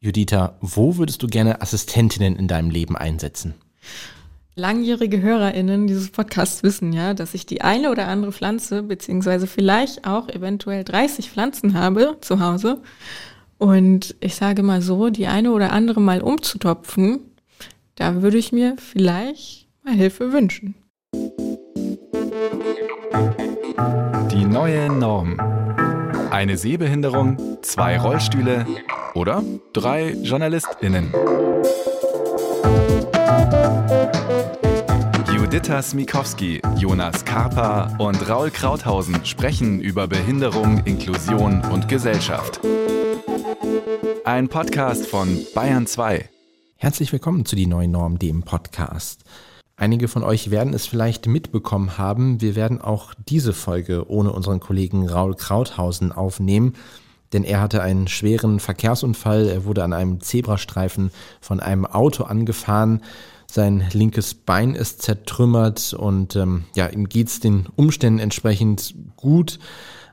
Judita, wo würdest du gerne Assistentinnen in deinem Leben einsetzen? Langjährige HörerInnen dieses Podcasts wissen ja, dass ich die eine oder andere Pflanze, beziehungsweise vielleicht auch eventuell 30 Pflanzen habe zu Hause. Und ich sage mal so, die eine oder andere mal umzutopfen, da würde ich mir vielleicht mal Hilfe wünschen. Die neue Norm. Eine Sehbehinderung, zwei Rollstühle oder drei JournalistInnen. Judith Smikowski, Jonas Karpa und Raul Krauthausen sprechen über Behinderung, Inklusion und Gesellschaft. Ein Podcast von Bayern 2. Herzlich willkommen zu Die Neue Norm, dem Podcast. Einige von euch werden es vielleicht mitbekommen haben. Wir werden auch diese Folge ohne unseren Kollegen Raul Krauthausen aufnehmen, denn er hatte einen schweren Verkehrsunfall. Er wurde an einem Zebrastreifen von einem Auto angefahren. Sein linkes Bein ist zertrümmert und ähm, ja, ihm geht's den Umständen entsprechend gut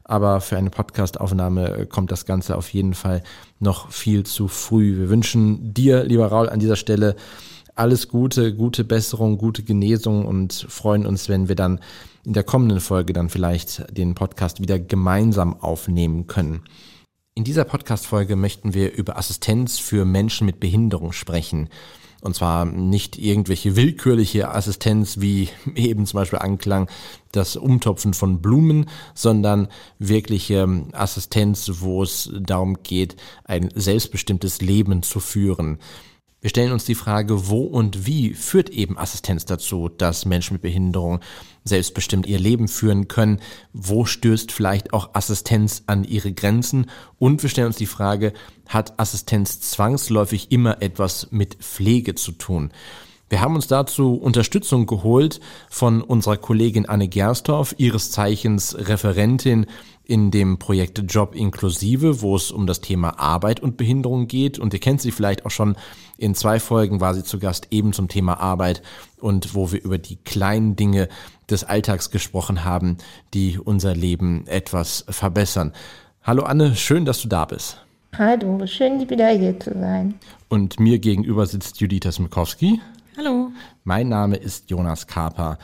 aber für eine Podcastaufnahme äh, kommt das Ganze auf jeden Fall noch viel zu früh. Wir wünschen dir, lieber Raul, an dieser Stelle alles Gute, gute Besserung, gute Genesung und freuen uns, wenn wir dann in der kommenden Folge dann vielleicht den Podcast wieder gemeinsam aufnehmen können. In dieser Podcast-Folge möchten wir über Assistenz für Menschen mit Behinderung sprechen. Und zwar nicht irgendwelche willkürliche Assistenz, wie eben zum Beispiel anklang, das Umtopfen von Blumen, sondern wirkliche Assistenz, wo es darum geht, ein selbstbestimmtes Leben zu führen. Wir stellen uns die Frage, wo und wie führt eben Assistenz dazu, dass Menschen mit Behinderung selbstbestimmt ihr Leben führen können? Wo stößt vielleicht auch Assistenz an ihre Grenzen? Und wir stellen uns die Frage, hat Assistenz zwangsläufig immer etwas mit Pflege zu tun? Wir haben uns dazu Unterstützung geholt von unserer Kollegin Anne Gerstorf, ihres Zeichens Referentin in dem Projekt Job Inklusive, wo es um das Thema Arbeit und Behinderung geht. Und ihr kennt sie vielleicht auch schon. In zwei Folgen war sie zu Gast eben zum Thema Arbeit und wo wir über die kleinen Dinge des Alltags gesprochen haben, die unser Leben etwas verbessern. Hallo Anne, schön, dass du da bist. Hallo, schön wieder hier zu sein. Und mir gegenüber sitzt Judita Smikowski. Hallo. Mein Name ist Jonas Karper.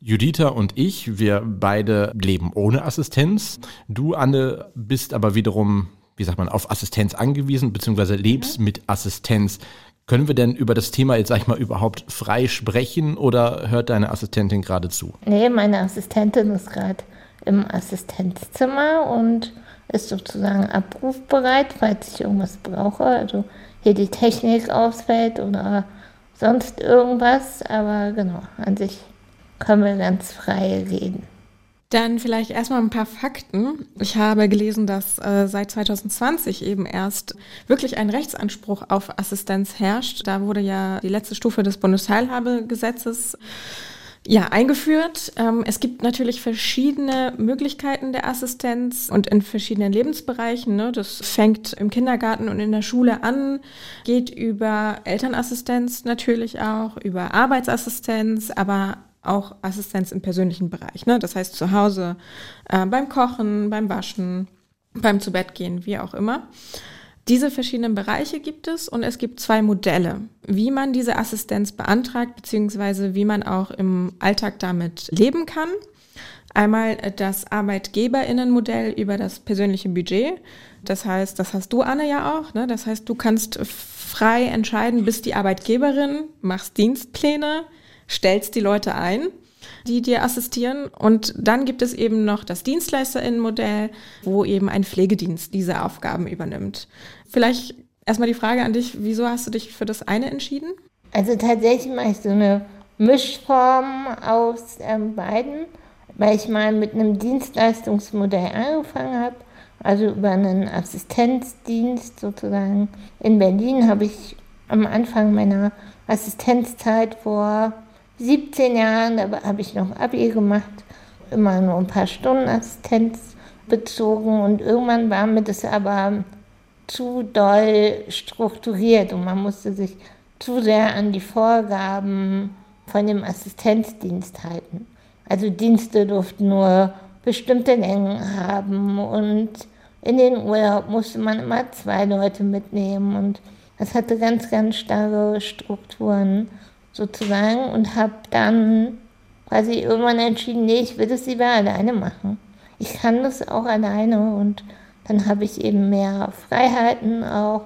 Judita und ich, wir beide leben ohne Assistenz. Du, Anne, bist aber wiederum, wie sagt man, auf Assistenz angewiesen, beziehungsweise lebst mhm. mit Assistenz. Können wir denn über das Thema jetzt, sag ich mal, überhaupt frei sprechen oder hört deine Assistentin gerade zu? Nee, meine Assistentin ist gerade im Assistenzzimmer und ist sozusagen abrufbereit, falls ich irgendwas brauche. Also hier die Technik ausfällt oder sonst irgendwas, aber genau, an sich können wir ganz frei reden. Dann vielleicht erstmal ein paar Fakten. Ich habe gelesen, dass äh, seit 2020 eben erst wirklich ein Rechtsanspruch auf Assistenz herrscht. Da wurde ja die letzte Stufe des Bundesteilhabegesetzes ja, eingeführt. Ähm, es gibt natürlich verschiedene Möglichkeiten der Assistenz und in verschiedenen Lebensbereichen. Ne? Das fängt im Kindergarten und in der Schule an, geht über Elternassistenz natürlich auch, über Arbeitsassistenz, aber auch Assistenz im persönlichen Bereich. Ne? Das heißt zu Hause äh, beim Kochen, beim Waschen, beim Zubettgehen, wie auch immer. Diese verschiedenen Bereiche gibt es und es gibt zwei Modelle, wie man diese Assistenz beantragt, beziehungsweise wie man auch im Alltag damit leben kann. Einmal das Arbeitgeberinnenmodell über das persönliche Budget. Das heißt, das hast du, Anne, ja auch. Ne? Das heißt, du kannst frei entscheiden, bist die Arbeitgeberin, machst Dienstpläne, stellst die Leute ein die dir assistieren. Und dann gibt es eben noch das Dienstleisterinnenmodell, wo eben ein Pflegedienst diese Aufgaben übernimmt. Vielleicht erstmal die Frage an dich, wieso hast du dich für das eine entschieden? Also tatsächlich mache ich so eine Mischform aus ähm, beiden, weil ich mal mit einem Dienstleistungsmodell angefangen habe. Also über einen Assistenzdienst sozusagen. In Berlin habe ich am Anfang meiner Assistenzzeit vor 17 Jahren, da habe ich noch Abi gemacht, immer nur ein paar Stunden Assistenz bezogen und irgendwann war mir das aber zu doll strukturiert und man musste sich zu sehr an die Vorgaben von dem Assistenzdienst halten. Also Dienste durften nur bestimmte Längen haben und in den Urlaub musste man immer zwei Leute mitnehmen und das hatte ganz, ganz starre Strukturen sozusagen und habe dann quasi irgendwann entschieden, nee, ich will das lieber alleine machen. Ich kann das auch alleine und dann habe ich eben mehr Freiheiten auch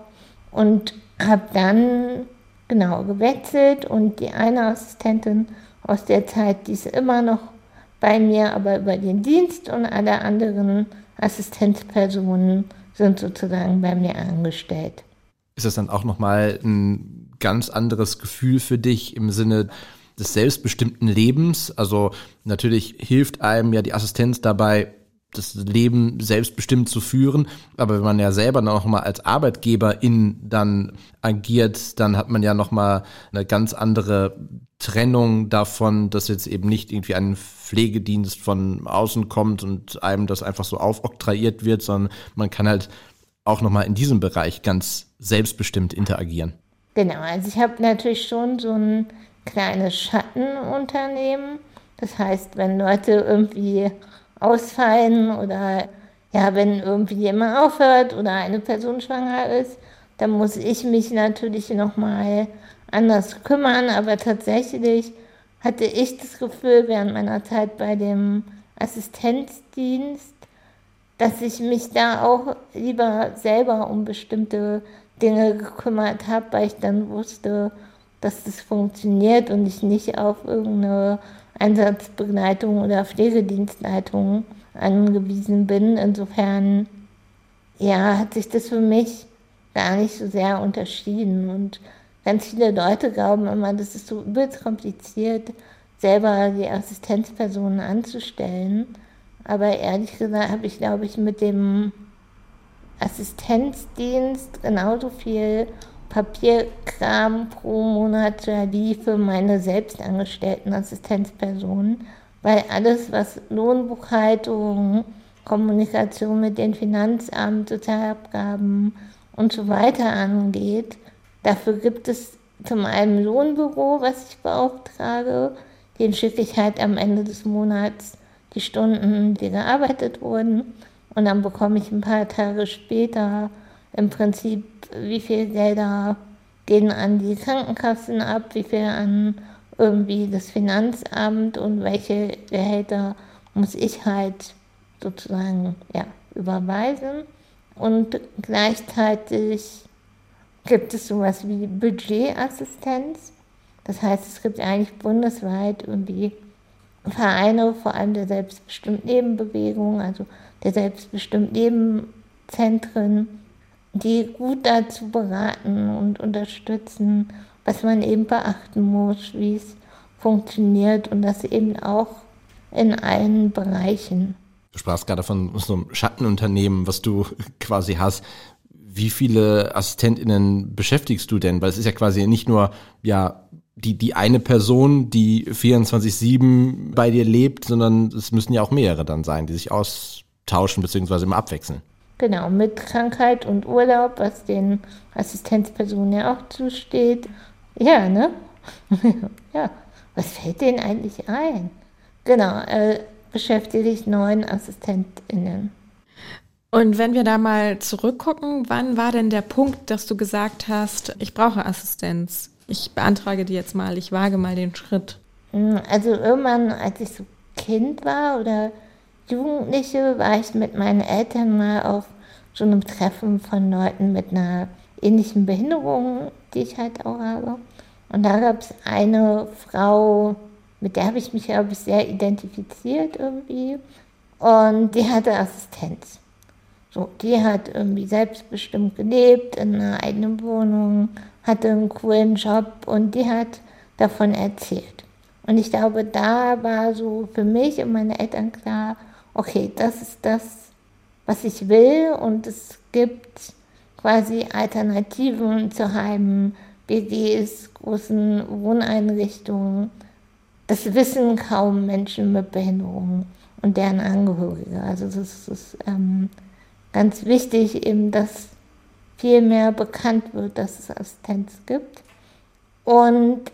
und habe dann genau gewechselt und die eine Assistentin aus der Zeit, die ist immer noch bei mir, aber über den Dienst und alle anderen Assistenzpersonen sind sozusagen bei mir angestellt. Ist das dann auch nochmal ein ganz anderes Gefühl für dich im Sinne des selbstbestimmten Lebens? Also natürlich hilft einem ja die Assistenz dabei, das Leben selbstbestimmt zu führen. Aber wenn man ja selber noch mal als Arbeitgeberin dann agiert, dann hat man ja noch mal eine ganz andere Trennung davon, dass jetzt eben nicht irgendwie ein Pflegedienst von außen kommt und einem das einfach so aufoktroyiert wird, sondern man kann halt auch noch mal in diesem Bereich ganz selbstbestimmt interagieren. Genau, also ich habe natürlich schon so ein kleines Schattenunternehmen. Das heißt, wenn Leute irgendwie ausfallen oder ja, wenn irgendwie jemand aufhört oder eine Person schwanger ist, dann muss ich mich natürlich nochmal anders kümmern. Aber tatsächlich hatte ich das Gefühl während meiner Zeit bei dem Assistenzdienst, dass ich mich da auch lieber selber um bestimmte Dinge gekümmert habe, weil ich dann wusste, dass das funktioniert und ich nicht auf irgendeine Einsatzbegleitung oder Pflegedienstleitung angewiesen bin. Insofern, ja, hat sich das für mich gar nicht so sehr unterschieden. Und ganz viele Leute glauben immer, das ist so übelst kompliziert, selber die Assistenzpersonen anzustellen. Aber ehrlich gesagt habe ich, glaube ich, mit dem Assistenzdienst genauso viel Papierkram pro Monat wie für meine selbstangestellten Assistenzpersonen, weil alles, was Lohnbuchhaltung, Kommunikation mit dem Finanzamt, Sozialabgaben und so weiter angeht, dafür gibt es zum einen Lohnbüro, was ich beauftrage, den schicke ich halt am Ende des Monats die Stunden, die gearbeitet wurden. Und dann bekomme ich ein paar Tage später im Prinzip, wie viel Gelder gehen an die Krankenkassen ab, wie viel an irgendwie das Finanzamt und welche Gehälter muss ich halt sozusagen ja, überweisen. Und gleichzeitig gibt es sowas wie Budgetassistenz. Das heißt, es gibt eigentlich bundesweit irgendwie Vereine, vor allem der selbstbestimmt Nebenbewegung, also der selbstbestimmt Nebenzentren, die gut dazu beraten und unterstützen, was man eben beachten muss, wie es funktioniert und das eben auch in allen Bereichen. Du sprachst gerade von so einem Schattenunternehmen, was du quasi hast. Wie viele AssistentInnen beschäftigst du denn? Weil es ist ja quasi nicht nur, ja, die, die eine Person, die 24-7 bei dir lebt, sondern es müssen ja auch mehrere dann sein, die sich austauschen bzw. immer abwechseln. Genau, mit Krankheit und Urlaub, was den Assistenzpersonen ja auch zusteht. Ja, ne? ja, was fällt denen eigentlich ein? Genau, äh, beschäftige ich neun AssistentInnen. Und wenn wir da mal zurückgucken, wann war denn der Punkt, dass du gesagt hast, ich brauche Assistenz? Ich beantrage die jetzt mal, ich wage mal den Schritt. Hm, also irgendwann, als ich so Kind war oder Jugendliche, war ich mit meinen Eltern mal auf so einem Treffen von Leuten mit einer ähnlichen Behinderung, die ich halt auch habe. Und da gab es eine Frau, mit der habe ich mich, glaube ich, sehr identifiziert irgendwie. Und die hatte Assistenz. So, die hat irgendwie selbstbestimmt gelebt in einer eigenen Wohnung, hatte einen coolen Job und die hat davon erzählt. Und ich glaube, da war so für mich und meine Eltern klar, okay, das ist das, was ich will und es gibt quasi Alternativen zu Heimen, WGs, großen Wohneinrichtungen. Das wissen kaum Menschen mit Behinderungen und deren Angehörige. Also das ist ähm, ganz wichtig, eben, dass viel mehr bekannt wird, dass es Assistenz gibt. Und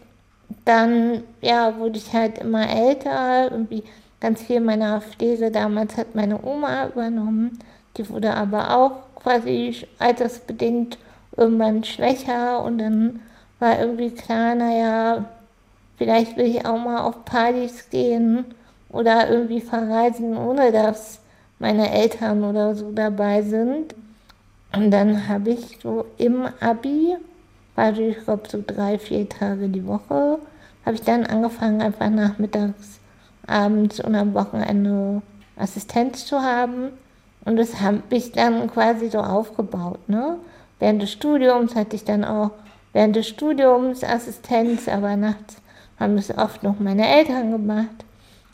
dann ja, wurde ich halt immer älter, irgendwie ganz viel meiner Pflege damals hat meine Oma übernommen, Die wurde aber auch quasi altersbedingt irgendwann schwächer. Und dann war irgendwie klar, naja, vielleicht will ich auch mal auf Partys gehen oder irgendwie verreisen, ohne dass meine Eltern oder so dabei sind. Und dann habe ich so im Abi, also ich glaube so drei, vier Tage die Woche, habe ich dann angefangen, einfach nachmittags, abends und am Wochenende Assistenz zu haben. Und das habe ich dann quasi so aufgebaut. Ne? Während des Studiums hatte ich dann auch während des Studiums Assistenz, aber nachts haben es oft noch meine Eltern gemacht.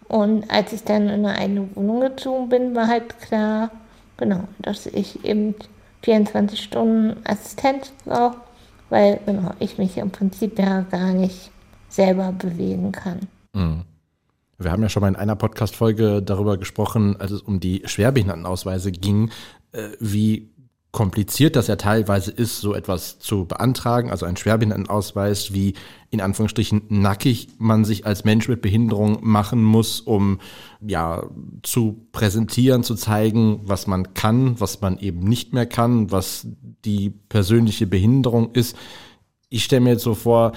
Und als ich dann in eine eigene Wohnung gezogen bin, war halt klar, genau, dass ich eben 24 Stunden Assistenz brauche, weil genau, ich mich im Prinzip ja gar nicht selber bewegen kann. Mhm. Wir haben ja schon mal in einer Podcast-Folge darüber gesprochen, als es um die Schwerbehindertenausweise ging, äh, wie kompliziert das ja teilweise ist, so etwas zu beantragen, also ein Schwerbehindertenausweis, wie in Anführungsstrichen nackig man sich als Mensch mit Behinderung machen muss, um ja zu präsentieren, zu zeigen, was man kann, was man eben nicht mehr kann, was die persönliche Behinderung ist. Ich stelle mir jetzt so vor,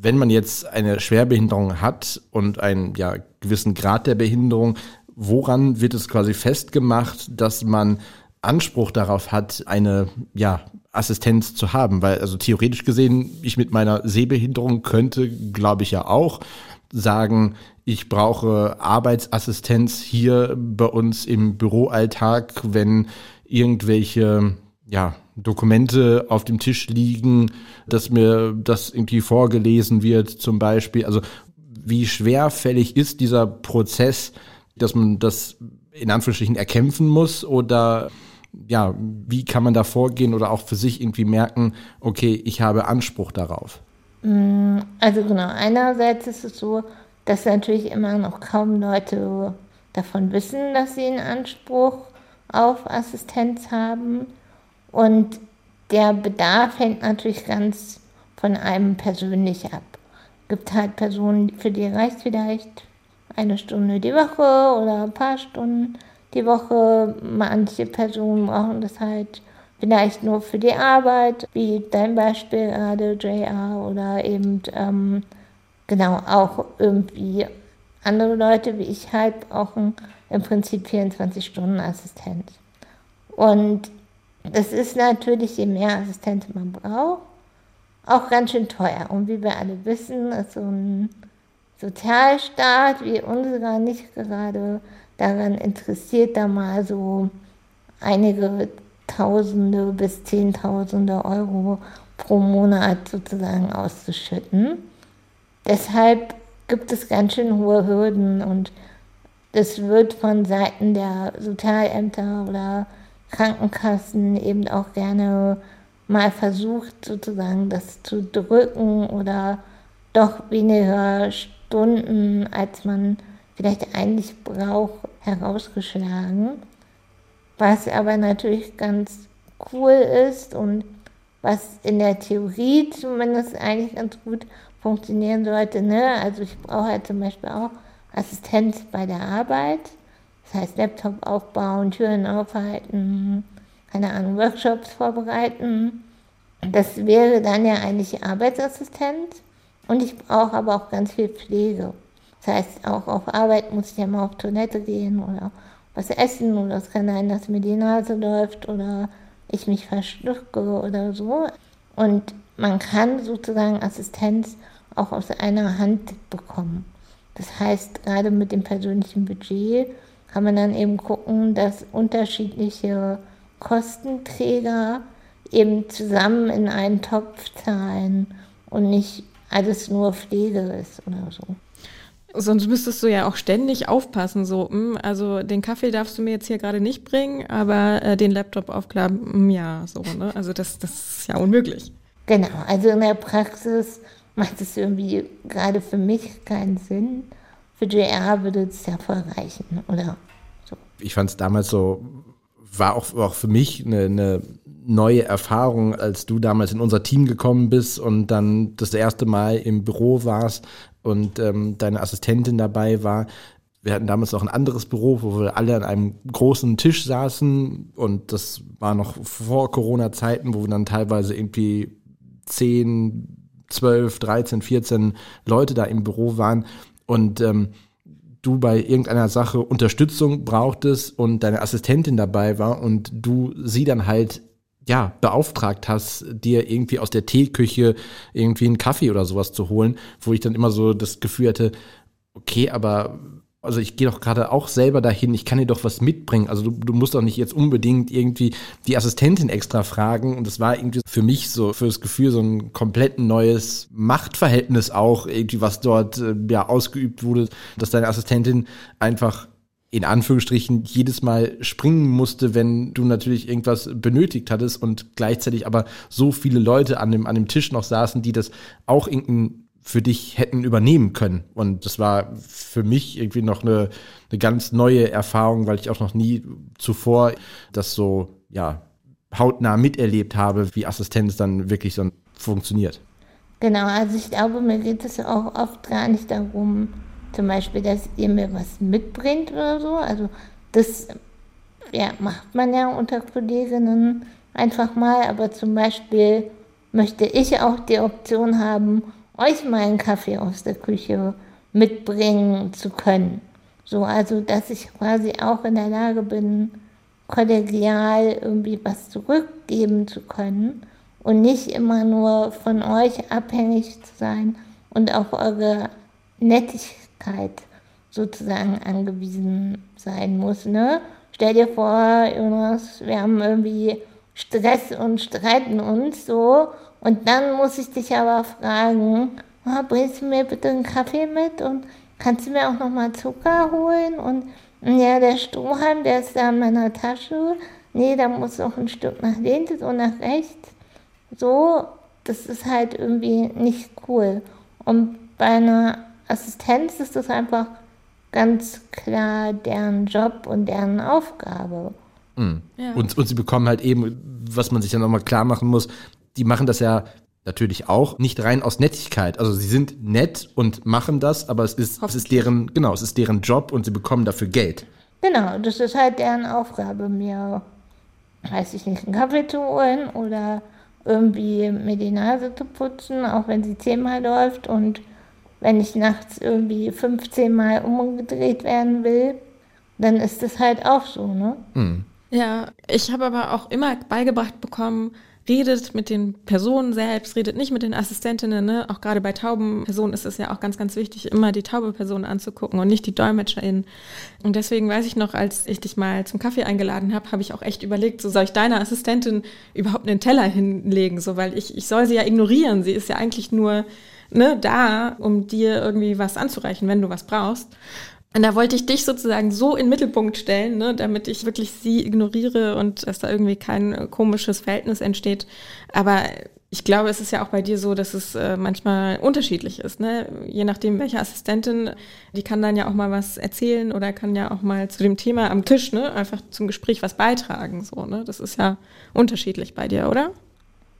wenn man jetzt eine Schwerbehinderung hat und einen ja, gewissen Grad der Behinderung, woran wird es quasi festgemacht, dass man Anspruch darauf hat, eine ja, Assistenz zu haben. Weil, also theoretisch gesehen, ich mit meiner Sehbehinderung könnte, glaube ich ja auch, sagen, ich brauche Arbeitsassistenz hier bei uns im Büroalltag, wenn irgendwelche ja, Dokumente auf dem Tisch liegen, dass mir das irgendwie vorgelesen wird, zum Beispiel. Also wie schwerfällig ist dieser Prozess, dass man das in Anführungsstrichen erkämpfen muss oder ja, wie kann man da vorgehen oder auch für sich irgendwie merken, okay, ich habe Anspruch darauf? Mm, also genau, einerseits ist es so, dass natürlich immer noch kaum Leute davon wissen, dass sie einen Anspruch auf Assistenz haben. Und der Bedarf hängt natürlich ganz von einem persönlich ab. Es gibt halt Personen, für die reicht vielleicht eine Stunde die Woche oder ein paar Stunden die Woche. Manche Personen brauchen das halt vielleicht nur für die Arbeit, wie dein Beispiel gerade, JR, oder eben ähm, genau auch irgendwie andere Leute wie ich halt brauchen im Prinzip 24 Stunden Assistenz. Und das ist natürlich, je mehr Assistenz man braucht, auch ganz schön teuer. Und wie wir alle wissen, ist so ein Sozialstaat wie unserer nicht gerade daran interessiert, da mal so einige Tausende bis Zehntausende Euro pro Monat sozusagen auszuschütten. Deshalb gibt es ganz schön hohe Hürden und das wird von Seiten der Sozialämter oder Krankenkassen eben auch gerne mal versucht, sozusagen das zu drücken oder doch weniger Stunden, als man vielleicht eigentlich braucht, herausgeschlagen. Was aber natürlich ganz cool ist und was in der Theorie zumindest eigentlich ganz gut funktionieren sollte. Ne? Also ich brauche halt zum Beispiel auch Assistenz bei der Arbeit. Das heißt Laptop aufbauen, Türen aufhalten, keine Ahnung, Workshops vorbereiten. Das wäre dann ja eigentlich Arbeitsassistent. Und ich brauche aber auch ganz viel Pflege. Das heißt, auch auf Arbeit muss ich ja mal auf Toilette gehen oder was essen oder es kann sein, dass mir die Nase läuft oder ich mich verschlucke oder so. Und man kann sozusagen Assistenz auch aus einer Hand bekommen. Das heißt, gerade mit dem persönlichen Budget kann man dann eben gucken, dass unterschiedliche Kostenträger eben zusammen in einen Topf zahlen und nicht alles nur Pflege ist oder so. Sonst müsstest du ja auch ständig aufpassen, so, hm, also den Kaffee darfst du mir jetzt hier gerade nicht bringen, aber äh, den Laptop aufklappen, hm, ja, so, ne? Also das, das ist ja unmöglich. Genau, also in der Praxis macht es irgendwie gerade für mich keinen Sinn. Für JR würde es ja voll reichen, oder? So. Ich fand es damals so, war auch, auch für mich eine, eine neue Erfahrung, als du damals in unser Team gekommen bist und dann das erste Mal im Büro warst und ähm, deine Assistentin dabei war. wir hatten damals noch ein anderes Büro, wo wir alle an einem großen Tisch saßen und das war noch vor Corona-Zeiten, wo wir dann teilweise irgendwie 10, 12, 13, 14 Leute da im Büro waren und ähm, du bei irgendeiner Sache Unterstützung brauchtest und deine Assistentin dabei war und du sie dann halt ja, beauftragt hast, dir irgendwie aus der Teeküche irgendwie einen Kaffee oder sowas zu holen, wo ich dann immer so das Gefühl hatte, okay, aber also ich gehe doch gerade auch selber dahin, ich kann dir doch was mitbringen. Also du, du musst doch nicht jetzt unbedingt irgendwie die Assistentin extra fragen. Und das war irgendwie für mich so, für das Gefühl, so ein komplett neues Machtverhältnis auch, irgendwie, was dort äh, ja ausgeübt wurde, dass deine Assistentin einfach in Anführungsstrichen jedes Mal springen musste, wenn du natürlich irgendwas benötigt hattest und gleichzeitig aber so viele Leute an dem, an dem Tisch noch saßen, die das auch irgendein für dich hätten übernehmen können. Und das war für mich irgendwie noch eine, eine ganz neue Erfahrung, weil ich auch noch nie zuvor das so, ja, hautnah miterlebt habe, wie Assistenz dann wirklich so funktioniert. Genau, also ich glaube, mir geht es auch oft gar nicht darum, zum Beispiel, dass ihr mir was mitbringt oder so. Also das ja, macht man ja unter Kolleginnen einfach mal, aber zum Beispiel möchte ich auch die Option haben, euch mal einen Kaffee aus der Küche mitbringen zu können. So, also, dass ich quasi auch in der Lage bin, kollegial irgendwie was zurückgeben zu können und nicht immer nur von euch abhängig zu sein und auf eure Nettigkeit sozusagen angewiesen sein muss. Ne? Stell dir vor, Jonas, wir haben irgendwie Stress und streiten uns so und dann muss ich dich aber fragen, oh, bringst du mir bitte einen Kaffee mit und kannst du mir auch nochmal Zucker holen? Und ja, der Strohhalm, der ist da in meiner Tasche. Nee, da muss auch ein Stück nach links und nach rechts. So, das ist halt irgendwie nicht cool. Und bei einer Assistenz ist das einfach ganz klar deren Job und deren Aufgabe. Mhm. Ja. Und, und sie bekommen halt eben, was man sich ja nochmal klar machen muss, die machen das ja natürlich auch nicht rein aus Nettigkeit. Also sie sind nett und machen das, aber es ist, es ist deren, genau, es ist deren Job und sie bekommen dafür Geld. Genau, das ist halt deren Aufgabe, mir, weiß ich nicht, einen Kaffee zu holen oder irgendwie mir die Nase zu putzen, auch wenn sie zehnmal läuft und wenn ich nachts irgendwie 15 Mal umgedreht werden will, dann ist das halt auch so, ne? Mhm. Ja, ich habe aber auch immer beigebracht bekommen, redet mit den Personen selbst, redet nicht mit den Assistentinnen. Ne? Auch gerade bei tauben Personen ist es ja auch ganz, ganz wichtig, immer die taube Person anzugucken und nicht die DolmetscherInnen. Und deswegen weiß ich noch, als ich dich mal zum Kaffee eingeladen habe, habe ich auch echt überlegt, so soll ich deiner Assistentin überhaupt einen Teller hinlegen, so weil ich, ich soll sie ja ignorieren. Sie ist ja eigentlich nur ne, da, um dir irgendwie was anzureichen, wenn du was brauchst. Und da wollte ich dich sozusagen so in den Mittelpunkt stellen, ne, damit ich wirklich sie ignoriere und dass da irgendwie kein äh, komisches Verhältnis entsteht. Aber ich glaube, es ist ja auch bei dir so, dass es äh, manchmal unterschiedlich ist. Ne? Je nachdem, welche Assistentin, die kann dann ja auch mal was erzählen oder kann ja auch mal zu dem Thema am Tisch ne, einfach zum Gespräch was beitragen. So, ne? Das ist ja unterschiedlich bei dir, oder?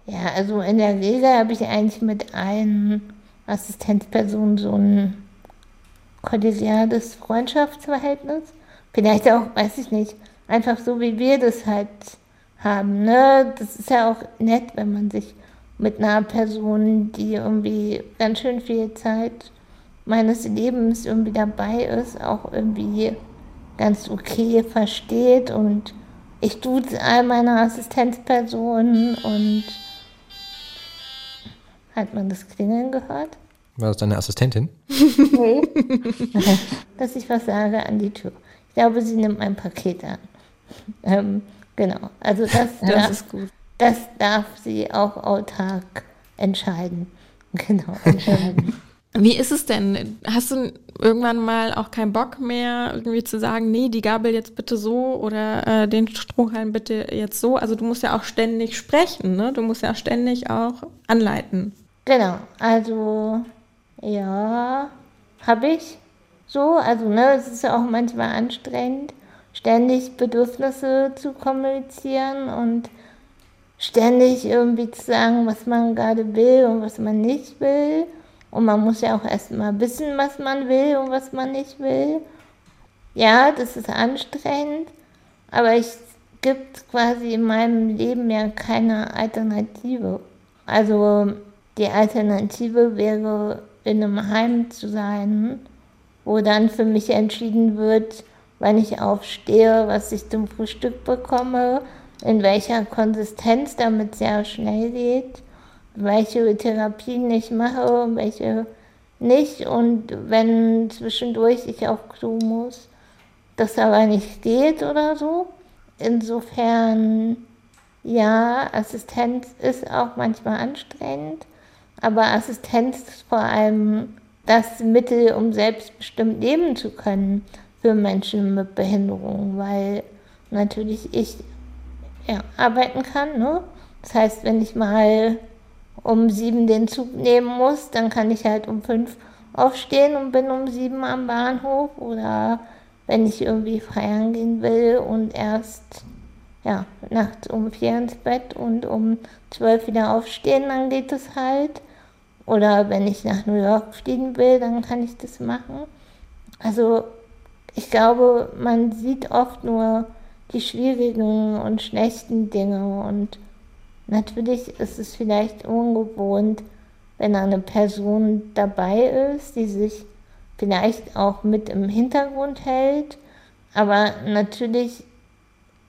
Ja, also in der Regel habe ich eigentlich mit allen Assistenzpersonen so ein kollegiales Freundschaftsverhältnis. Vielleicht auch, weiß ich nicht, einfach so wie wir das halt haben. Ne? Das ist ja auch nett, wenn man sich mit einer Person, die irgendwie ganz schön viel Zeit meines Lebens irgendwie dabei ist, auch irgendwie ganz okay versteht und ich tue all meine Assistenzpersonen und hat man das Klingeln gehört? War das deine Assistentin? Nee. Dass ich was sage an die Tür. Ich glaube, sie nimmt mein Paket an. Ähm, genau. Also das, das darf, ist gut. Das darf sie auch autark entscheiden. Genau, entscheiden. Wie ist es denn? Hast du irgendwann mal auch keinen Bock mehr, irgendwie zu sagen, nee, die Gabel jetzt bitte so oder äh, den Strohhalm bitte jetzt so? Also du musst ja auch ständig sprechen, ne? Du musst ja ständig auch anleiten. Genau, also ja, habe ich so. Also, ne, es ist ja auch manchmal anstrengend, ständig Bedürfnisse zu kommunizieren und ständig irgendwie zu sagen, was man gerade will und was man nicht will. Und man muss ja auch erstmal wissen, was man will und was man nicht will. ja, das ist anstrengend, aber es gibt quasi in meinem Leben ja keine Alternative. Also die Alternative wäre, in einem Heim zu sein, wo dann für mich entschieden wird, wann ich aufstehe, was ich zum Frühstück bekomme, in welcher Konsistenz damit sehr schnell geht, welche Therapien ich mache, welche nicht und wenn zwischendurch ich auf Klo muss, das aber nicht geht oder so. Insofern, ja, Assistenz ist auch manchmal anstrengend, aber Assistenz ist vor allem das Mittel, um selbstbestimmt leben zu können für Menschen mit Behinderung, weil natürlich ich ja, arbeiten kann. Ne? Das heißt, wenn ich mal um sieben den Zug nehmen muss, dann kann ich halt um fünf aufstehen und bin um sieben am Bahnhof oder wenn ich irgendwie feiern gehen will und erst ja, nachts um vier ins Bett und um zwölf wieder aufstehen, dann geht es halt. Oder wenn ich nach New York fliegen will, dann kann ich das machen. Also ich glaube, man sieht oft nur die schwierigen und schlechten Dinge. Und natürlich ist es vielleicht ungewohnt, wenn eine Person dabei ist, die sich vielleicht auch mit im Hintergrund hält, aber natürlich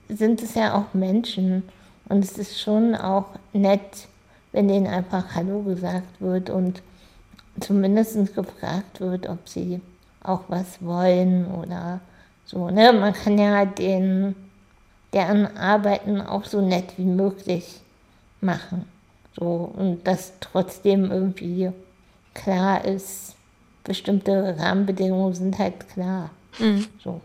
sind es ja auch Menschen. Und es ist schon auch nett, wenn denen einfach Hallo gesagt wird und zumindest gefragt wird, ob sie auch was wollen oder so. Ne? Man kann ja den, deren Arbeiten auch so nett wie möglich machen. So, und dass trotzdem irgendwie klar ist, bestimmte Rahmenbedingungen sind halt klar. Mhm. So.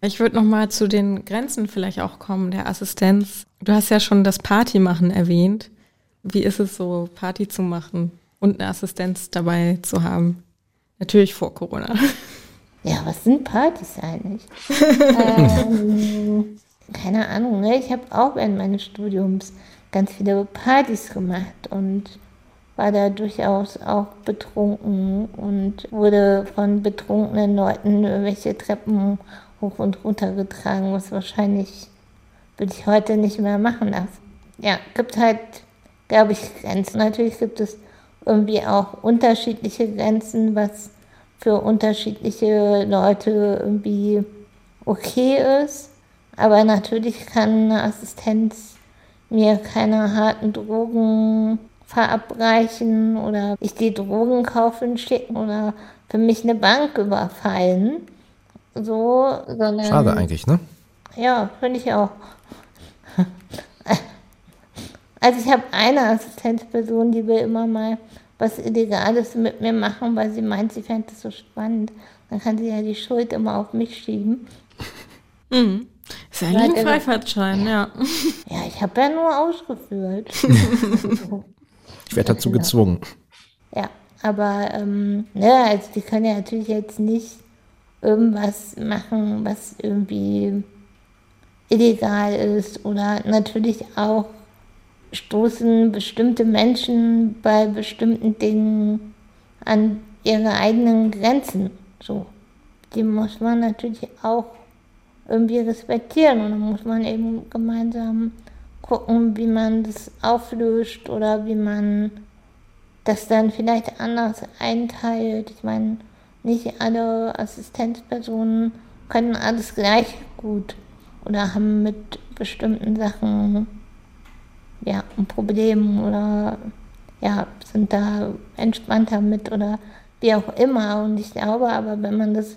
Ich würde noch mal zu den Grenzen vielleicht auch kommen der Assistenz. Du hast ja schon das Party machen erwähnt. Wie ist es so, Party zu machen und eine Assistenz dabei zu haben? Natürlich vor Corona. Ja, was sind Partys eigentlich? ähm, keine Ahnung, ne? ich habe auch während meines Studiums ganz viele Partys gemacht und war da durchaus auch betrunken und wurde von betrunkenen Leuten irgendwelche Treppen hoch und runter getragen, was wahrscheinlich würde ich heute nicht mehr machen lassen. Ja, gibt halt, glaube ich, Grenzen. Natürlich gibt es irgendwie auch unterschiedliche Grenzen, was für unterschiedliche Leute irgendwie okay ist. Aber natürlich kann eine Assistenz mir keine harten Drogen verabreichen oder ich die Drogen kaufen schicken oder für mich eine Bank überfallen. So, sondern, Schade eigentlich, ne? Ja, finde ich auch. Also ich habe eine Assistenzperson, die will immer mal was Illegales mit mir machen, weil sie meint, sie fände das so spannend. Dann kann sie ja die Schuld immer auf mich schieben. Mhm. Ist ja ein Freifahrtschein, ja. Ja, ich habe ja nur ausgeführt. ich werde dazu gezwungen. Ja, aber ähm, ne, also die können ja natürlich jetzt nicht irgendwas machen, was irgendwie illegal ist oder natürlich auch stoßen bestimmte Menschen bei bestimmten Dingen an ihre eigenen Grenzen. So. Die muss man natürlich auch irgendwie respektieren und dann muss man eben gemeinsam gucken, wie man das auflöst oder wie man das dann vielleicht anders einteilt. Ich meine, nicht alle Assistenzpersonen können alles gleich gut oder haben mit bestimmten Sachen ja, ein Problem oder ja, sind da entspannter mit oder wie auch immer. Und ich glaube aber, wenn man das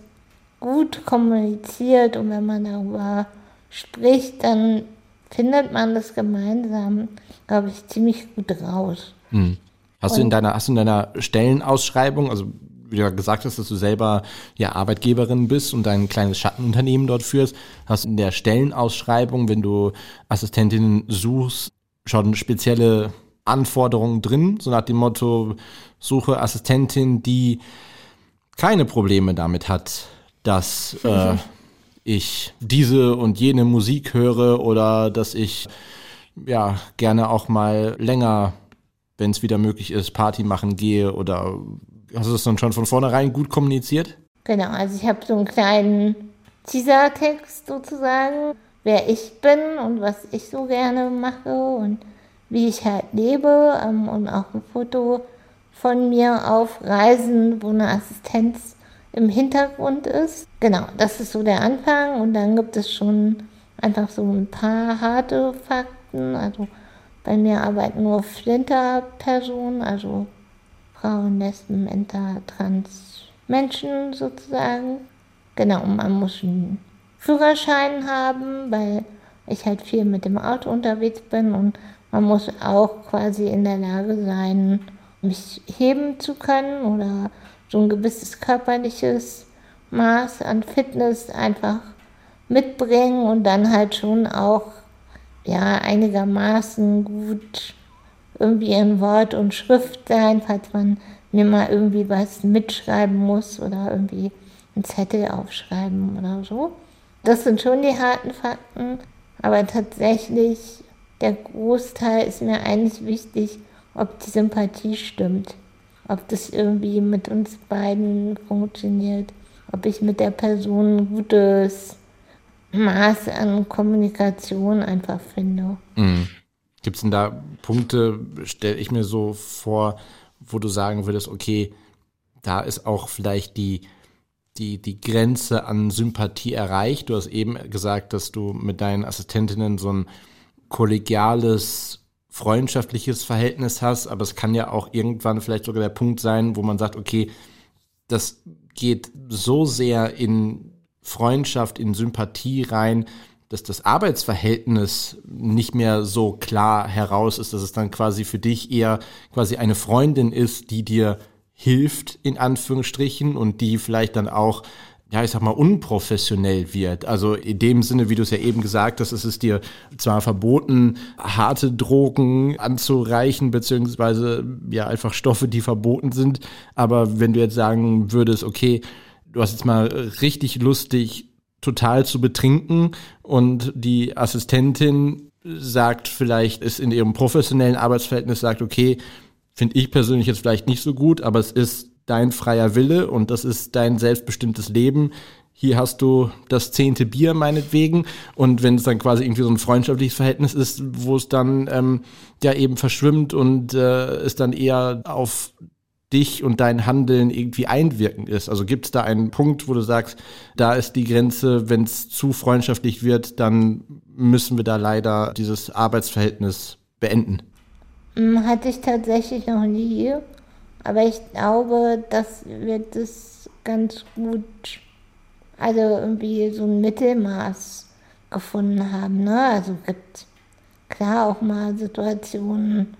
gut kommuniziert und wenn man darüber spricht, dann findet man das gemeinsam, glaube ich, ziemlich gut raus. Hm. Hast und du in deiner, hast du in deiner Stellenausschreibung, also wie du gesagt hast, dass du selber ja Arbeitgeberin bist und dein kleines Schattenunternehmen dort führst, hast du in der Stellenausschreibung, wenn du Assistentinnen suchst, schon spezielle Anforderungen drin, so nach dem Motto, suche Assistentin, die keine Probleme damit hat, dass äh, ich diese und jene Musik höre oder dass ich ja gerne auch mal länger, wenn es wieder möglich ist, Party machen gehe oder hast du das dann schon von vornherein gut kommuniziert? Genau, also ich habe so einen kleinen Teasertext sozusagen, wer ich bin und was ich so gerne mache und wie ich halt lebe ähm, und auch ein Foto von mir auf Reisen, wo eine Assistenz im Hintergrund ist. Genau, das ist so der Anfang und dann gibt es schon einfach so ein paar harte Fakten. Also bei mir arbeiten nur Flinter-Personen, also Frauen, Lesben, Enter, Trans Menschen sozusagen. Genau, man muss einen Führerschein haben, weil ich halt viel mit dem Auto unterwegs bin und man muss auch quasi in der Lage sein, mich heben zu können oder so ein gewisses körperliches Maß an Fitness einfach mitbringen und dann halt schon auch ja einigermaßen gut irgendwie in Wort und Schrift sein, falls man mir mal irgendwie was mitschreiben muss oder irgendwie einen Zettel aufschreiben oder so. Das sind schon die harten Fakten, aber tatsächlich der Großteil ist mir eigentlich wichtig, ob die Sympathie stimmt, ob das irgendwie mit uns beiden funktioniert, ob ich mit der Person ein gutes Maß an Kommunikation einfach finde. Mhm. Gibt es denn da Punkte, stelle ich mir so vor, wo du sagen würdest, okay, da ist auch vielleicht die, die, die Grenze an Sympathie erreicht. Du hast eben gesagt, dass du mit deinen Assistentinnen so ein kollegiales, freundschaftliches Verhältnis hast, aber es kann ja auch irgendwann vielleicht sogar der Punkt sein, wo man sagt, okay, das geht so sehr in Freundschaft, in Sympathie rein, dass das Arbeitsverhältnis nicht mehr so klar heraus ist, dass es dann quasi für dich eher quasi eine Freundin ist, die dir hilft, in Anführungsstrichen, und die vielleicht dann auch ja, ich sag mal, unprofessionell wird. Also in dem Sinne, wie du es ja eben gesagt hast, ist es dir zwar verboten, harte Drogen anzureichen, beziehungsweise ja einfach Stoffe, die verboten sind. Aber wenn du jetzt sagen würdest, okay, du hast jetzt mal richtig lustig total zu betrinken und die Assistentin sagt vielleicht, ist in ihrem professionellen Arbeitsverhältnis, sagt, okay, finde ich persönlich jetzt vielleicht nicht so gut, aber es ist dein freier Wille und das ist dein selbstbestimmtes Leben. Hier hast du das zehnte Bier meinetwegen und wenn es dann quasi irgendwie so ein freundschaftliches Verhältnis ist, wo es dann ähm, ja eben verschwimmt und äh, es dann eher auf dich und dein Handeln irgendwie einwirkend ist. Also gibt es da einen Punkt, wo du sagst, da ist die Grenze, wenn es zu freundschaftlich wird, dann müssen wir da leider dieses Arbeitsverhältnis beenden? Hm, hatte ich tatsächlich noch nie. Aber ich glaube, dass wir das ganz gut, also irgendwie so ein Mittelmaß gefunden haben. Ne? Also gibt klar auch mal Situationen,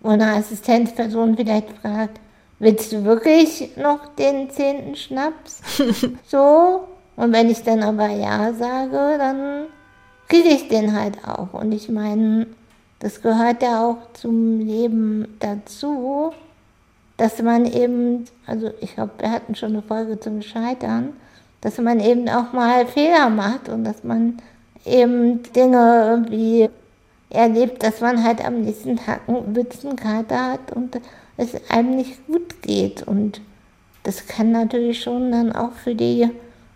wo eine Assistenzperson vielleicht fragt, willst du wirklich noch den zehnten Schnaps? so. Und wenn ich dann aber ja sage, dann kriege ich den halt auch. Und ich meine, das gehört ja auch zum Leben dazu dass man eben, also ich glaube, wir hatten schon eine Folge zum Scheitern, dass man eben auch mal Fehler macht und dass man eben Dinge irgendwie erlebt, dass man halt am nächsten Tag einen Witzenkater hat und es einem nicht gut geht. Und das kann natürlich schon dann auch für die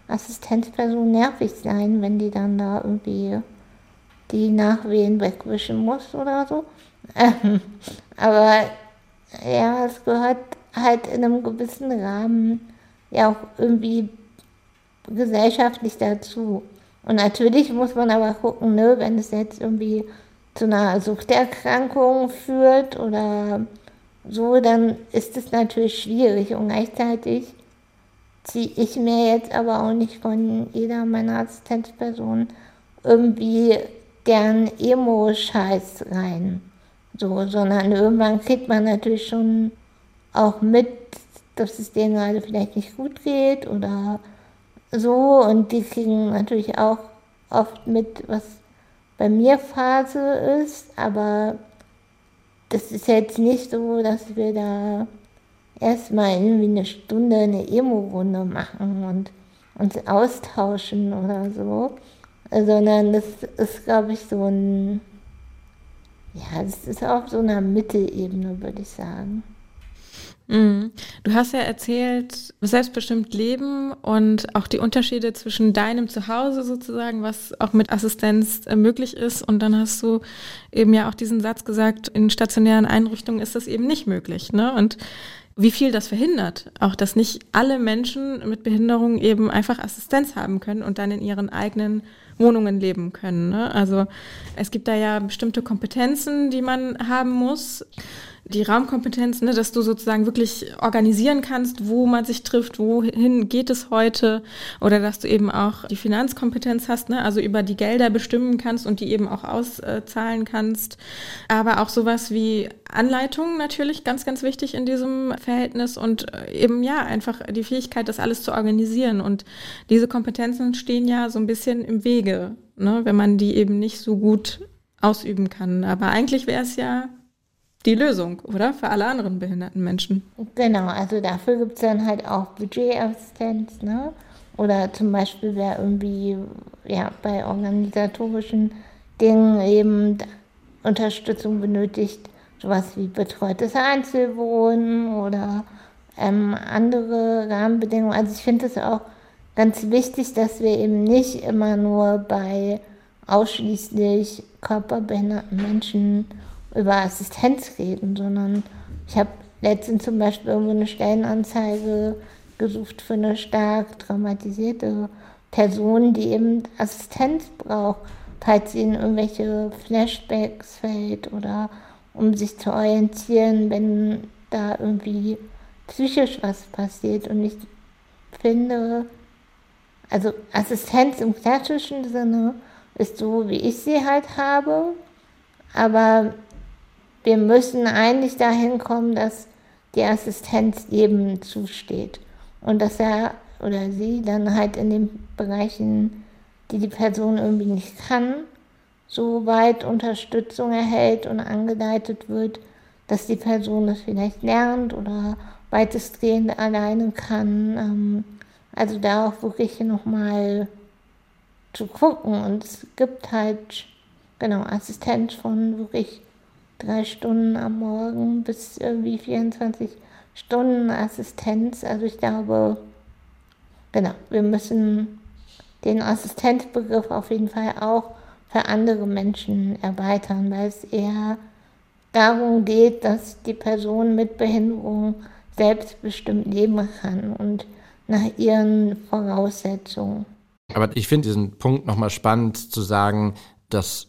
Assistenzperson nervig sein, wenn die dann da irgendwie die Nachwehen wegwischen muss oder so. aber ja, es gehört halt in einem gewissen Rahmen ja auch irgendwie gesellschaftlich dazu. Und natürlich muss man aber gucken, ne, wenn es jetzt irgendwie zu einer Suchterkrankung führt oder so, dann ist es natürlich schwierig. Und gleichzeitig ziehe ich mir jetzt aber auch nicht von jeder meiner Assistenzpersonen irgendwie gern Emo-Scheiß rein. So, sondern irgendwann kriegt man natürlich schon auch mit, dass es denen gerade vielleicht nicht gut geht oder so. Und die kriegen natürlich auch oft mit, was bei mir Phase ist, aber das ist jetzt nicht so, dass wir da erstmal irgendwie eine Stunde eine Emo-Runde machen und uns austauschen oder so, sondern das ist, glaube ich, so ein ja, es ist auf so einer Mittelebene, würde ich sagen. Mhm. Du hast ja erzählt, selbstbestimmt leben und auch die Unterschiede zwischen deinem Zuhause sozusagen, was auch mit Assistenz äh, möglich ist. Und dann hast du eben ja auch diesen Satz gesagt, in stationären Einrichtungen ist das eben nicht möglich. Ne? Und wie viel das verhindert. Auch, dass nicht alle Menschen mit Behinderung eben einfach Assistenz haben können und dann in ihren eigenen Wohnungen leben können. Ne? Also es gibt da ja bestimmte Kompetenzen, die man haben muss die Raumkompetenz, ne, dass du sozusagen wirklich organisieren kannst, wo man sich trifft, wohin geht es heute oder dass du eben auch die Finanzkompetenz hast, ne, also über die Gelder bestimmen kannst und die eben auch auszahlen kannst. Aber auch sowas wie Anleitung natürlich ganz, ganz wichtig in diesem Verhältnis und eben ja, einfach die Fähigkeit, das alles zu organisieren. Und diese Kompetenzen stehen ja so ein bisschen im Wege, ne, wenn man die eben nicht so gut ausüben kann. Aber eigentlich wäre es ja die Lösung, oder? Für alle anderen behinderten Menschen. Genau, also dafür gibt es dann halt auch Budgetassistenz, ne? Oder zum Beispiel, wer irgendwie ja, bei organisatorischen Dingen eben Unterstützung benötigt, sowas wie betreutes Einzelwohnen oder ähm, andere Rahmenbedingungen. Also ich finde es auch ganz wichtig, dass wir eben nicht immer nur bei ausschließlich körperbehinderten Menschen über Assistenz reden, sondern ich habe letztens zum Beispiel irgendwo eine Stellenanzeige gesucht für eine stark traumatisierte Person, die eben Assistenz braucht, falls sie in irgendwelche Flashbacks fällt oder um sich zu orientieren, wenn da irgendwie psychisch was passiert. Und ich finde, also Assistenz im klassischen Sinne ist so, wie ich sie halt habe, aber wir müssen eigentlich dahin kommen, dass die Assistenz jedem zusteht und dass er oder sie dann halt in den Bereichen, die die Person irgendwie nicht kann, so weit Unterstützung erhält und angeleitet wird, dass die Person das vielleicht lernt oder weitestgehend alleine kann. Ähm, also da auch wirklich nochmal zu gucken. Und es gibt halt, genau, Assistenz von wirklich drei Stunden am Morgen bis irgendwie 24 Stunden Assistenz. Also ich glaube, genau, wir müssen den Assistenzbegriff auf jeden Fall auch für andere Menschen erweitern, weil es eher darum geht, dass die Person mit Behinderung selbstbestimmt leben kann und nach ihren Voraussetzungen. Aber ich finde diesen Punkt nochmal spannend zu sagen, dass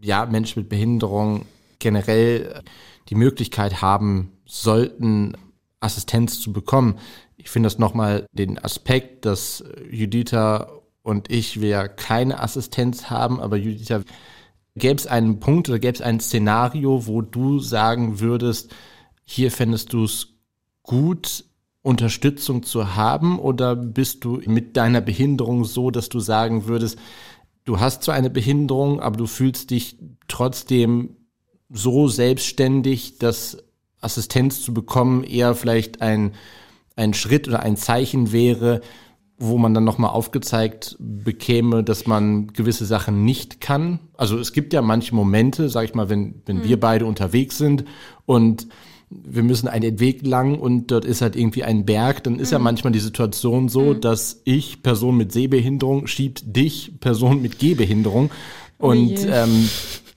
ja Menschen mit Behinderung generell die Möglichkeit haben sollten, Assistenz zu bekommen. Ich finde das nochmal den Aspekt, dass Juditha und ich wir keine Assistenz haben, aber Juditha, gäbe es einen Punkt oder gäbe es ein Szenario, wo du sagen würdest, hier fändest du es gut, Unterstützung zu haben oder bist du mit deiner Behinderung so, dass du sagen würdest, du hast zwar eine Behinderung, aber du fühlst dich trotzdem so selbstständig, dass Assistenz zu bekommen eher vielleicht ein, ein Schritt oder ein Zeichen wäre, wo man dann nochmal aufgezeigt bekäme, dass man gewisse Sachen nicht kann. Also es gibt ja manche Momente, sag ich mal, wenn, wenn mhm. wir beide unterwegs sind und wir müssen einen Weg lang und dort ist halt irgendwie ein Berg, dann ist mhm. ja manchmal die Situation so, mhm. dass ich, Person mit Sehbehinderung, schiebt dich, Person mit Gehbehinderung. Und ähm,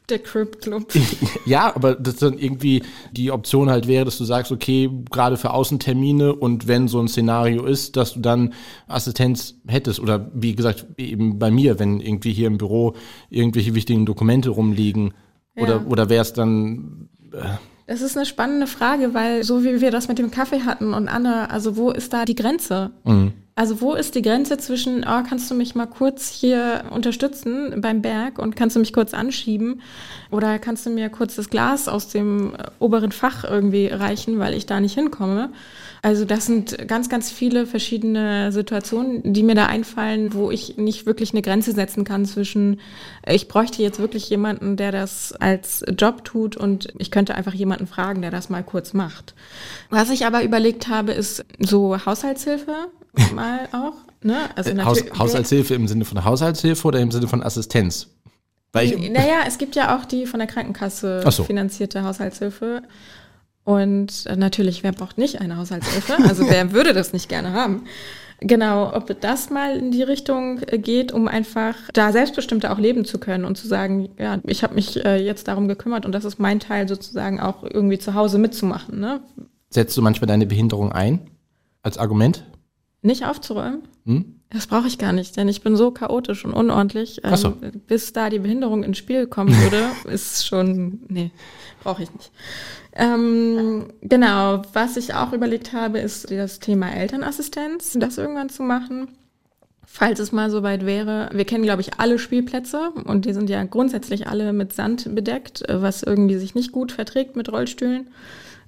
der Crip Club. Ja, aber das dann irgendwie die Option halt wäre, dass du sagst, okay, gerade für Außentermine und wenn so ein Szenario ist, dass du dann Assistenz hättest oder wie gesagt, eben bei mir, wenn irgendwie hier im Büro irgendwelche wichtigen Dokumente rumliegen oder, ja. oder wäre es dann. Äh, das ist eine spannende Frage, weil so wie wir das mit dem Kaffee hatten und Anne, also wo ist da die Grenze? Mhm. Also wo ist die Grenze zwischen, oh, kannst du mich mal kurz hier unterstützen beim Berg und kannst du mich kurz anschieben oder kannst du mir kurz das Glas aus dem äh, oberen Fach irgendwie reichen, weil ich da nicht hinkomme? Also das sind ganz, ganz viele verschiedene Situationen, die mir da einfallen, wo ich nicht wirklich eine Grenze setzen kann zwischen, ich bräuchte jetzt wirklich jemanden, der das als Job tut und ich könnte einfach jemanden fragen, der das mal kurz macht. Was ich aber überlegt habe, ist so Haushaltshilfe mal auch. Ne? Also äh, Haus, Haushaltshilfe im Sinne von Haushaltshilfe oder im Sinne von Assistenz? Naja, es gibt ja auch die von der Krankenkasse so. finanzierte Haushaltshilfe. Und äh, natürlich, wer braucht nicht eine Haushaltshilfe? Also wer würde das nicht gerne haben? Genau, ob das mal in die Richtung äh, geht, um einfach da selbstbestimmter auch leben zu können und zu sagen, ja, ich habe mich äh, jetzt darum gekümmert und das ist mein Teil sozusagen auch irgendwie zu Hause mitzumachen. Ne? Setzt du manchmal deine Behinderung ein als Argument? Nicht aufzuräumen? Hm? Das brauche ich gar nicht, denn ich bin so chaotisch und unordentlich. Ähm, so. Bis da die Behinderung ins Spiel kommen würde, ist schon, nee, brauche ich nicht. Ähm, genau, was ich auch überlegt habe, ist das Thema Elternassistenz, das irgendwann zu machen. Falls es mal soweit wäre. Wir kennen, glaube ich, alle Spielplätze und die sind ja grundsätzlich alle mit Sand bedeckt, was irgendwie sich nicht gut verträgt mit Rollstühlen.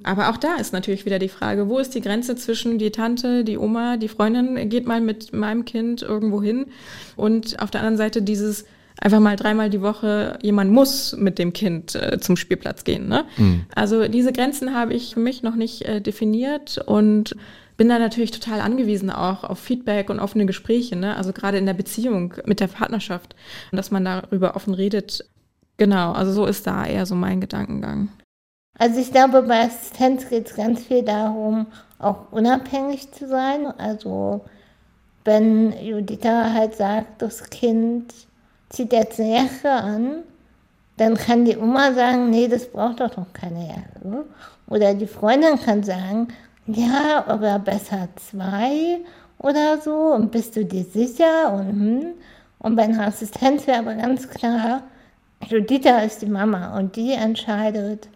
Aber auch da ist natürlich wieder die Frage, wo ist die Grenze zwischen die Tante, die Oma, die Freundin geht mal mit meinem Kind irgendwo hin und auf der anderen Seite dieses einfach mal dreimal die Woche jemand muss mit dem Kind äh, zum Spielplatz gehen. Ne? Mhm. Also diese Grenzen habe ich für mich noch nicht äh, definiert und bin da natürlich total angewiesen auch auf Feedback und offene Gespräche. Ne? Also gerade in der Beziehung mit der Partnerschaft, dass man darüber offen redet. Genau, also so ist da eher so mein Gedankengang. Also ich glaube, bei Assistenz geht es ganz viel darum, auch unabhängig zu sein. Also wenn Juditha halt sagt, das Kind zieht jetzt eine Jacke an, dann kann die Oma sagen, nee, das braucht doch noch keine Jacke. Oder die Freundin kann sagen, ja, aber besser zwei oder so und bist du dir sicher und hm. Und bei einer Assistenz wäre aber ganz klar, Juditha ist die Mama und die entscheidet,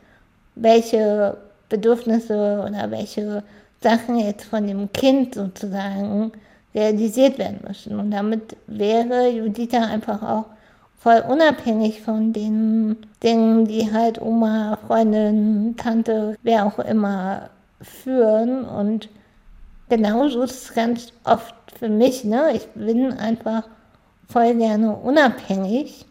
welche Bedürfnisse oder welche Sachen jetzt von dem Kind sozusagen realisiert werden müssen. Und damit wäre Juditha einfach auch voll unabhängig von den Dingen, die halt Oma, Freundin, Tante, wer auch immer führen. Und genauso ist es ganz oft für mich. Ne? Ich bin einfach voll gerne unabhängig.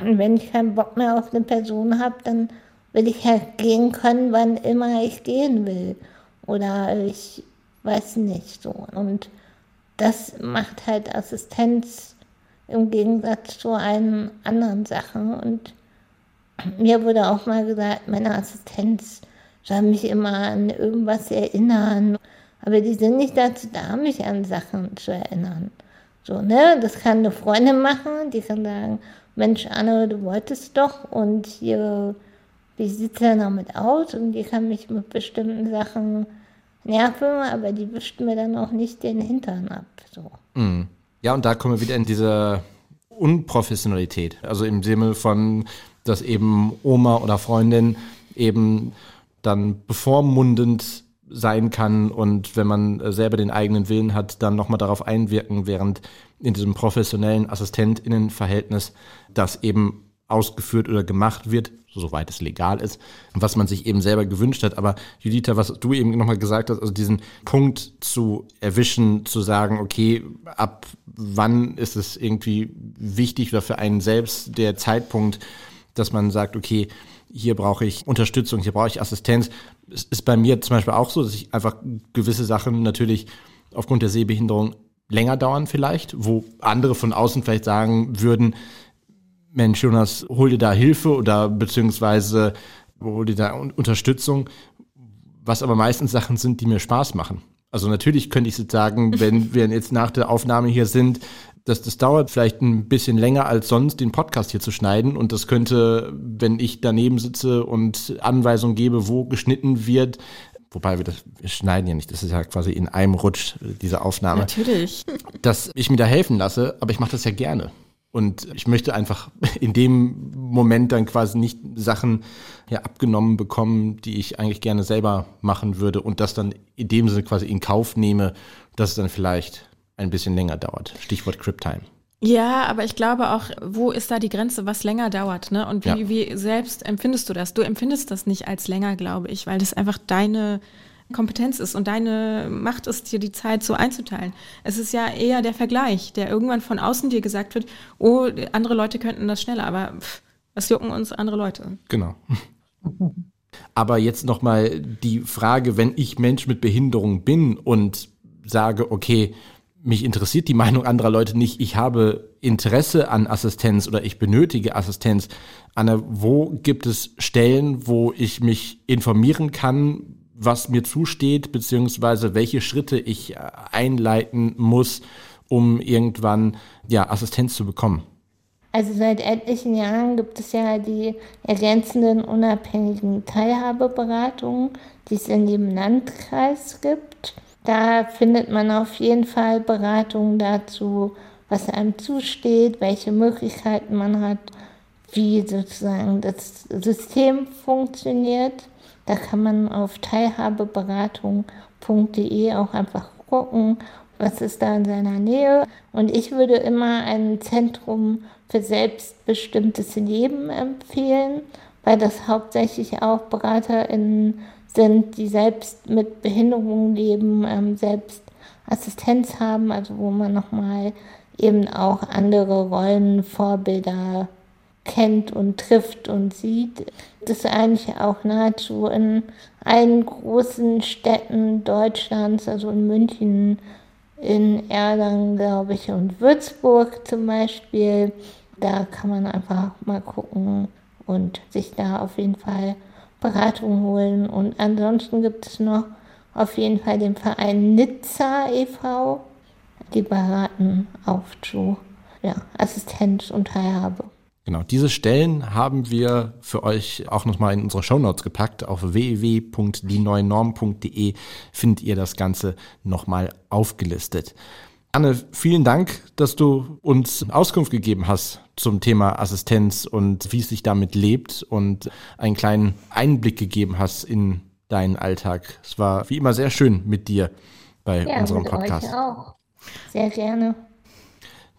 Und wenn ich keinen Bock mehr auf eine Person habe, dann will ich halt gehen können, wann immer ich gehen will. Oder ich weiß nicht so. Und das macht halt Assistenz im Gegensatz zu allen anderen Sachen. Und mir wurde auch mal gesagt, meine Assistenz soll mich immer an irgendwas erinnern. Aber die sind nicht dazu da, mich an Sachen zu erinnern. So, ne? Das kann eine Freundin machen, die kann sagen, Mensch, Anne, du wolltest doch und hier, wie sieht es denn damit aus? Und die kann mich mit bestimmten Sachen nerven, aber die wischt mir dann auch nicht den Hintern ab. So. Mhm. Ja, und da kommen wir wieder in diese Unprofessionalität. Also im Sinne von, dass eben Oma oder Freundin eben dann bevormundend sein kann und wenn man selber den eigenen Willen hat, dann nochmal darauf einwirken, während in diesem professionellen AssistentInnenverhältnis das eben ausgeführt oder gemacht wird, soweit es legal ist, was man sich eben selber gewünscht hat. Aber Judita, was du eben nochmal gesagt hast, also diesen Punkt zu erwischen, zu sagen, okay, ab wann ist es irgendwie wichtig oder für einen selbst der Zeitpunkt, dass man sagt, okay, hier brauche ich Unterstützung, hier brauche ich Assistenz. Es ist bei mir zum Beispiel auch so, dass ich einfach gewisse Sachen natürlich aufgrund der Sehbehinderung länger dauern vielleicht, wo andere von außen vielleicht sagen würden, Mensch, Jonas, hol dir da Hilfe oder beziehungsweise hol dir da Unterstützung, was aber meistens Sachen sind, die mir Spaß machen. Also natürlich könnte ich jetzt sagen, wenn wir jetzt nach der Aufnahme hier sind, dass das dauert vielleicht ein bisschen länger als sonst, den Podcast hier zu schneiden. Und das könnte, wenn ich daneben sitze und Anweisungen gebe, wo geschnitten wird, wobei wir das, wir schneiden ja nicht, das ist ja quasi in einem Rutsch, diese Aufnahme. Natürlich. Dass ich mir da helfen lasse, aber ich mache das ja gerne. Und ich möchte einfach in dem Moment dann quasi nicht Sachen ja, abgenommen bekommen, die ich eigentlich gerne selber machen würde und das dann in dem Sinne quasi in Kauf nehme, dass es dann vielleicht ein bisschen länger dauert. Stichwort Crip Time. Ja, aber ich glaube auch, wo ist da die Grenze, was länger dauert, ne? Und wie, ja. wie selbst empfindest du das? Du empfindest das nicht als länger, glaube ich, weil das einfach deine Kompetenz ist und deine Macht ist, dir die Zeit so einzuteilen. Es ist ja eher der Vergleich, der irgendwann von außen dir gesagt wird, oh, andere Leute könnten das schneller, aber pff, was jucken uns andere Leute? Genau. Aber jetzt nochmal die Frage, wenn ich Mensch mit Behinderung bin und sage, okay, mich interessiert die Meinung anderer Leute nicht. Ich habe Interesse an Assistenz oder ich benötige Assistenz. Anne, wo gibt es Stellen, wo ich mich informieren kann, was mir zusteht, beziehungsweise welche Schritte ich äh, einleiten muss, um irgendwann ja, Assistenz zu bekommen? Also seit etlichen Jahren gibt es ja die ergänzenden unabhängigen Teilhabeberatungen, die es in jedem Landkreis gibt. Da findet man auf jeden Fall Beratungen dazu, was einem zusteht, welche Möglichkeiten man hat, wie sozusagen das System funktioniert. Da kann man auf teilhabeberatung.de auch einfach gucken, was ist da in seiner Nähe. Und ich würde immer ein Zentrum für selbstbestimmtes Leben empfehlen, weil das hauptsächlich auch BeraterInnen sind, die selbst mit Behinderungen leben, ähm, selbst Assistenz haben, also wo man nochmal eben auch andere Rollen, Vorbilder kennt und trifft und sieht. Das ist eigentlich auch nahezu in allen großen Städten Deutschlands, also in München, in Erlangen, glaube ich, und Würzburg zum Beispiel. Da kann man einfach mal gucken und sich da auf jeden Fall Beratung holen. Und ansonsten gibt es noch auf jeden Fall den Verein Nizza e.V. Die beraten auch zu ja, Assistenz und Teilhabe. Genau, diese Stellen haben wir für euch auch nochmal in unsere Shownotes gepackt. Auf www.dieneuenorm.de findet ihr das Ganze nochmal aufgelistet. Anne, vielen Dank, dass du uns Auskunft gegeben hast zum Thema Assistenz und wie es sich damit lebt und einen kleinen Einblick gegeben hast in deinen Alltag. Es war wie immer sehr schön mit dir bei ja, unserem Podcast. Euch auch. Sehr gerne.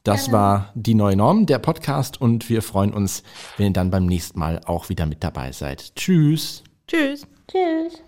Das war die neue Norm, der Podcast. Und wir freuen uns, wenn ihr dann beim nächsten Mal auch wieder mit dabei seid. Tschüss. Tschüss. Tschüss.